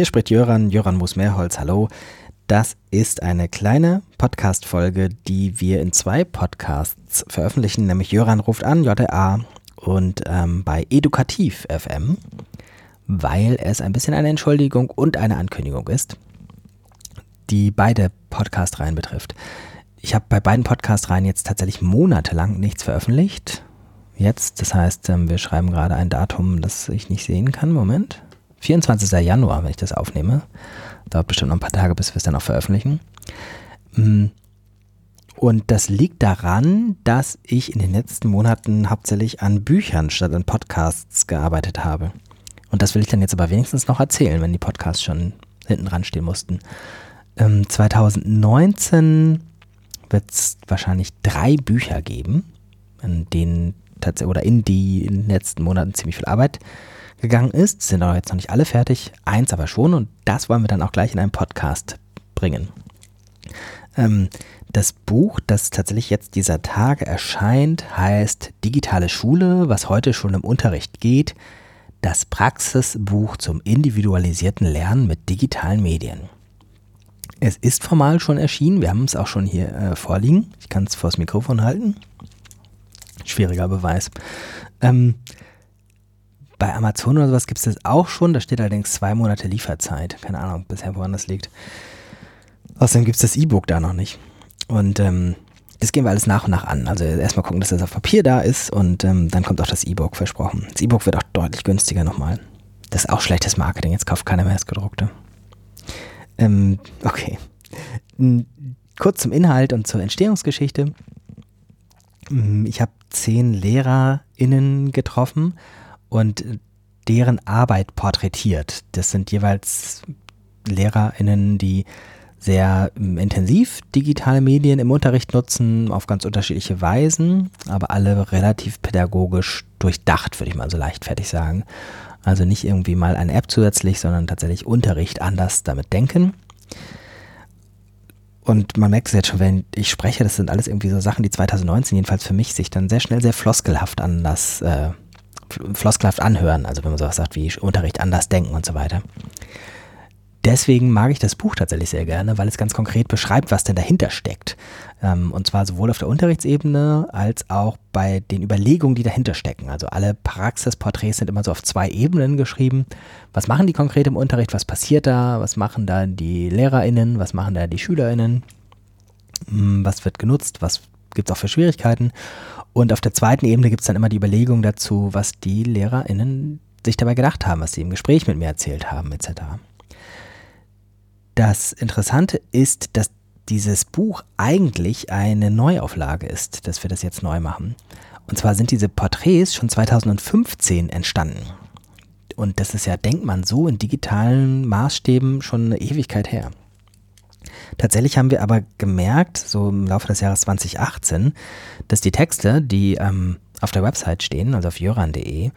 Hier spricht Jöran, Jöran Moos-Mehrholz, hallo. Das ist eine kleine Podcast-Folge, die wir in zwei Podcasts veröffentlichen, nämlich Jöran ruft an, JA, und ähm, bei Edukativ FM, weil es ein bisschen eine Entschuldigung und eine Ankündigung ist, die beide Podcast-Reihen betrifft. Ich habe bei beiden Podcast-Reihen jetzt tatsächlich monatelang nichts veröffentlicht. Jetzt, das heißt, ähm, wir schreiben gerade ein Datum, das ich nicht sehen kann. Moment. 24. Januar, wenn ich das aufnehme. Dauert bestimmt noch ein paar Tage, bis wir es dann auch veröffentlichen. Mm. Und das liegt daran, dass ich in den letzten Monaten hauptsächlich an Büchern statt an Podcasts gearbeitet habe. Und das will ich dann jetzt aber wenigstens noch erzählen, wenn die Podcasts schon hinten dran stehen mussten. Ähm, 2019 wird es wahrscheinlich drei Bücher geben, in denen oder in die in den letzten Monaten ziemlich viel Arbeit gegangen ist. Sind aber jetzt noch nicht alle fertig, eins aber schon und das wollen wir dann auch gleich in einem Podcast bringen. Ähm, das Buch, das tatsächlich jetzt dieser Tage erscheint, heißt Digitale Schule, was heute schon im Unterricht geht. Das Praxisbuch zum individualisierten Lernen mit digitalen Medien. Es ist formal schon erschienen, wir haben es auch schon hier äh, vorliegen. Ich kann es vors Mikrofon halten. Schwieriger Beweis. Ähm, bei Amazon oder sowas gibt es das auch schon. Da steht allerdings zwei Monate Lieferzeit. Keine Ahnung, bisher woran das liegt. Außerdem gibt es das E-Book da noch nicht. Und ähm, das gehen wir alles nach und nach an. Also erstmal gucken, dass das auf Papier da ist und ähm, dann kommt auch das E-Book versprochen. Das E-Book wird auch deutlich günstiger nochmal. Das ist auch schlechtes Marketing. Jetzt kauft keiner mehr das gedruckte. Ähm, okay. Kurz zum Inhalt und zur Entstehungsgeschichte. Mm, ich habe zehn LehrerInnen getroffen und deren Arbeit porträtiert. Das sind jeweils LehrerInnen, die sehr ähm, intensiv digitale Medien im Unterricht nutzen, auf ganz unterschiedliche Weisen, aber alle relativ pädagogisch durchdacht, würde ich mal so leichtfertig sagen. Also nicht irgendwie mal eine App zusätzlich, sondern tatsächlich Unterricht anders damit denken. Und man merkt es jetzt schon, wenn ich spreche, das sind alles irgendwie so Sachen, die 2019 jedenfalls für mich sich dann sehr schnell sehr floskelhaft an das, äh, floskelhaft anhören. Also wenn man sowas sagt wie Unterricht anders denken und so weiter. Deswegen mag ich das Buch tatsächlich sehr gerne, weil es ganz konkret beschreibt, was denn dahinter steckt. Ähm, und zwar sowohl auf der Unterrichtseebene als auch bei den Überlegungen, die dahinter stecken. Also alle Praxisporträts sind immer so auf zwei Ebenen geschrieben. Was machen die konkret im Unterricht? Was passiert da? Was machen da die LehrerInnen? Was machen da die SchülerInnen? Hm, was wird genutzt? Was gibt es auch für Schwierigkeiten? Und auf der zweiten Ebene gibt es dann immer die Überlegung dazu, was die LehrerInnen sich dabei gedacht haben, was sie im Gespräch mit mir erzählt haben, etc. Das Interessante ist, dass dieses Buch eigentlich eine Neuauflage ist, dass wir das jetzt neu machen. Und zwar sind diese Porträts schon 2015 entstanden. Und das ist ja, denkt man so, in digitalen Maßstäben schon eine Ewigkeit her. Tatsächlich haben wir aber gemerkt, so im Laufe des Jahres 2018, dass die Texte, die ähm, auf der Website stehen, also auf jöran.de,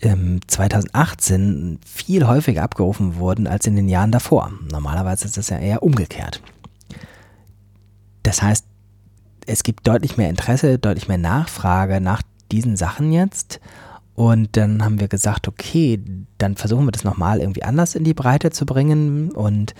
2018 viel häufiger abgerufen wurden als in den Jahren davor. Normalerweise ist das ja eher umgekehrt. Das heißt, es gibt deutlich mehr Interesse, deutlich mehr Nachfrage nach diesen Sachen jetzt. Und dann haben wir gesagt, okay, dann versuchen wir das nochmal irgendwie anders in die Breite zu bringen. Und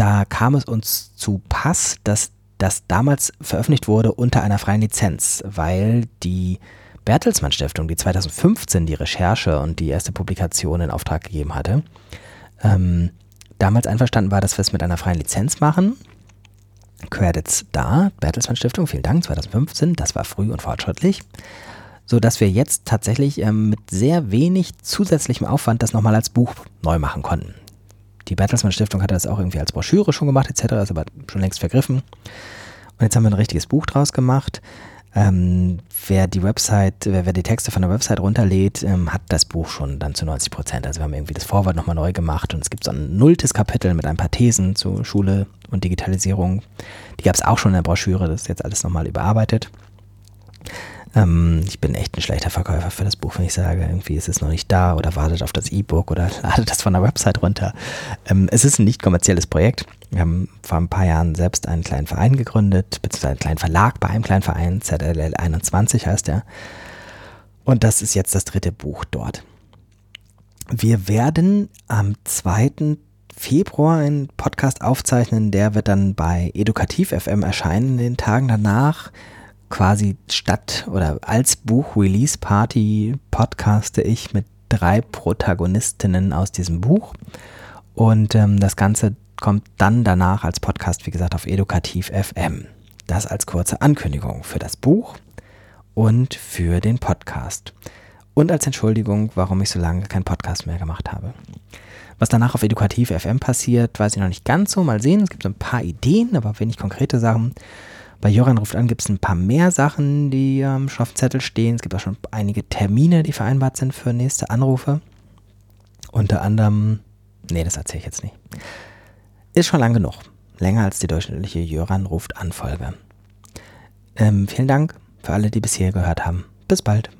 da kam es uns zu Pass, dass das damals veröffentlicht wurde unter einer freien Lizenz, weil die Bertelsmann Stiftung, die 2015 die Recherche und die erste Publikation in Auftrag gegeben hatte, ähm, damals einverstanden war, dass wir es mit einer freien Lizenz machen. Credits da, Bertelsmann Stiftung, vielen Dank, 2015, das war früh und fortschrittlich, so dass wir jetzt tatsächlich ähm, mit sehr wenig zusätzlichem Aufwand das nochmal als Buch neu machen konnten. Die Bertelsmann Stiftung hatte das auch irgendwie als Broschüre schon gemacht etc., ist aber schon längst vergriffen. Und jetzt haben wir ein richtiges Buch draus gemacht. Ähm, wer die Website, wer, wer, die Texte von der Website runterlädt, ähm, hat das Buch schon dann zu 90 Prozent. Also wir haben irgendwie das Vorwort nochmal neu gemacht und es gibt so ein nulltes Kapitel mit ein paar Thesen zu Schule und Digitalisierung. Die gab es auch schon in der Broschüre, das ist jetzt alles nochmal überarbeitet. Ähm, ich bin echt ein schlechter Verkäufer für das Buch, wenn ich sage, irgendwie ist es noch nicht da oder wartet auf das E-Book oder ladet das von der Website runter. Ähm, es ist ein nicht kommerzielles Projekt. Wir haben vor ein paar Jahren selbst einen kleinen Verein gegründet, beziehungsweise einen kleinen Verlag bei einem kleinen Verein, ZLL 21 heißt er. Und das ist jetzt das dritte Buch dort. Wir werden am 2. Februar einen Podcast aufzeichnen, der wird dann bei Edukativ FM erscheinen in den Tagen danach. Quasi statt oder als Buch-Release-Party podcaste ich mit drei Protagonistinnen aus diesem Buch. Und ähm, das Ganze kommt dann danach als Podcast, wie gesagt, auf Edukativ FM. Das als kurze Ankündigung für das Buch und für den Podcast. Und als Entschuldigung, warum ich so lange keinen Podcast mehr gemacht habe. Was danach auf Edukativ FM passiert, weiß ich noch nicht ganz so. Mal sehen, es gibt so ein paar Ideen, aber wenig konkrete Sachen. Bei Joran ruft an gibt es ein paar mehr Sachen, die am ähm, Zettel stehen. Es gibt auch schon einige Termine, die vereinbart sind für nächste Anrufe. Unter anderem, nee, das erzähle ich jetzt nicht. Ist schon lang genug. Länger als die durchschnittliche Jöran ruft an Folge. Ähm, vielen Dank für alle, die bisher gehört haben. Bis bald.